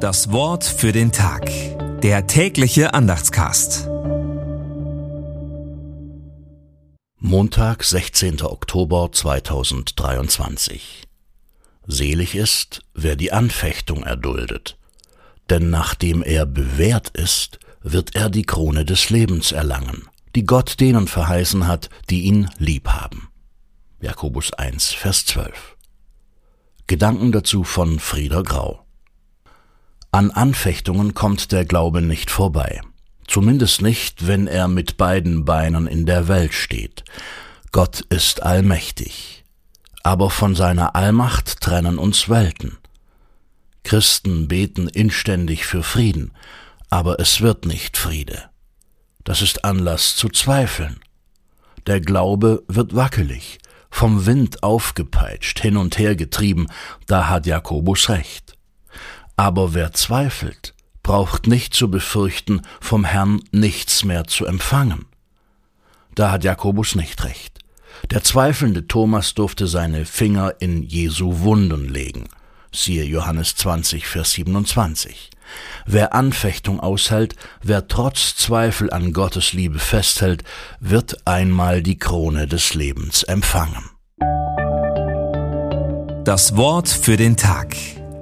Das Wort für den Tag. Der tägliche Andachtscast. Montag, 16. Oktober 2023. Selig ist, wer die Anfechtung erduldet, denn nachdem er bewährt ist, wird er die Krone des Lebens erlangen, die Gott denen verheißen hat, die ihn lieb haben. Jakobus 1, Vers 12. Gedanken dazu von Frieder Grau. An Anfechtungen kommt der Glaube nicht vorbei. Zumindest nicht, wenn er mit beiden Beinen in der Welt steht. Gott ist allmächtig. Aber von seiner Allmacht trennen uns Welten. Christen beten inständig für Frieden, aber es wird nicht Friede. Das ist Anlass zu zweifeln. Der Glaube wird wackelig, vom Wind aufgepeitscht, hin und her getrieben, da hat Jakobus recht. Aber wer zweifelt, braucht nicht zu befürchten, vom Herrn nichts mehr zu empfangen. Da hat Jakobus nicht recht. Der zweifelnde Thomas durfte seine Finger in Jesu Wunden legen. Siehe Johannes 20, Vers 27. Wer Anfechtung aushält, wer trotz Zweifel an Gottes Liebe festhält, wird einmal die Krone des Lebens empfangen. Das Wort für den Tag.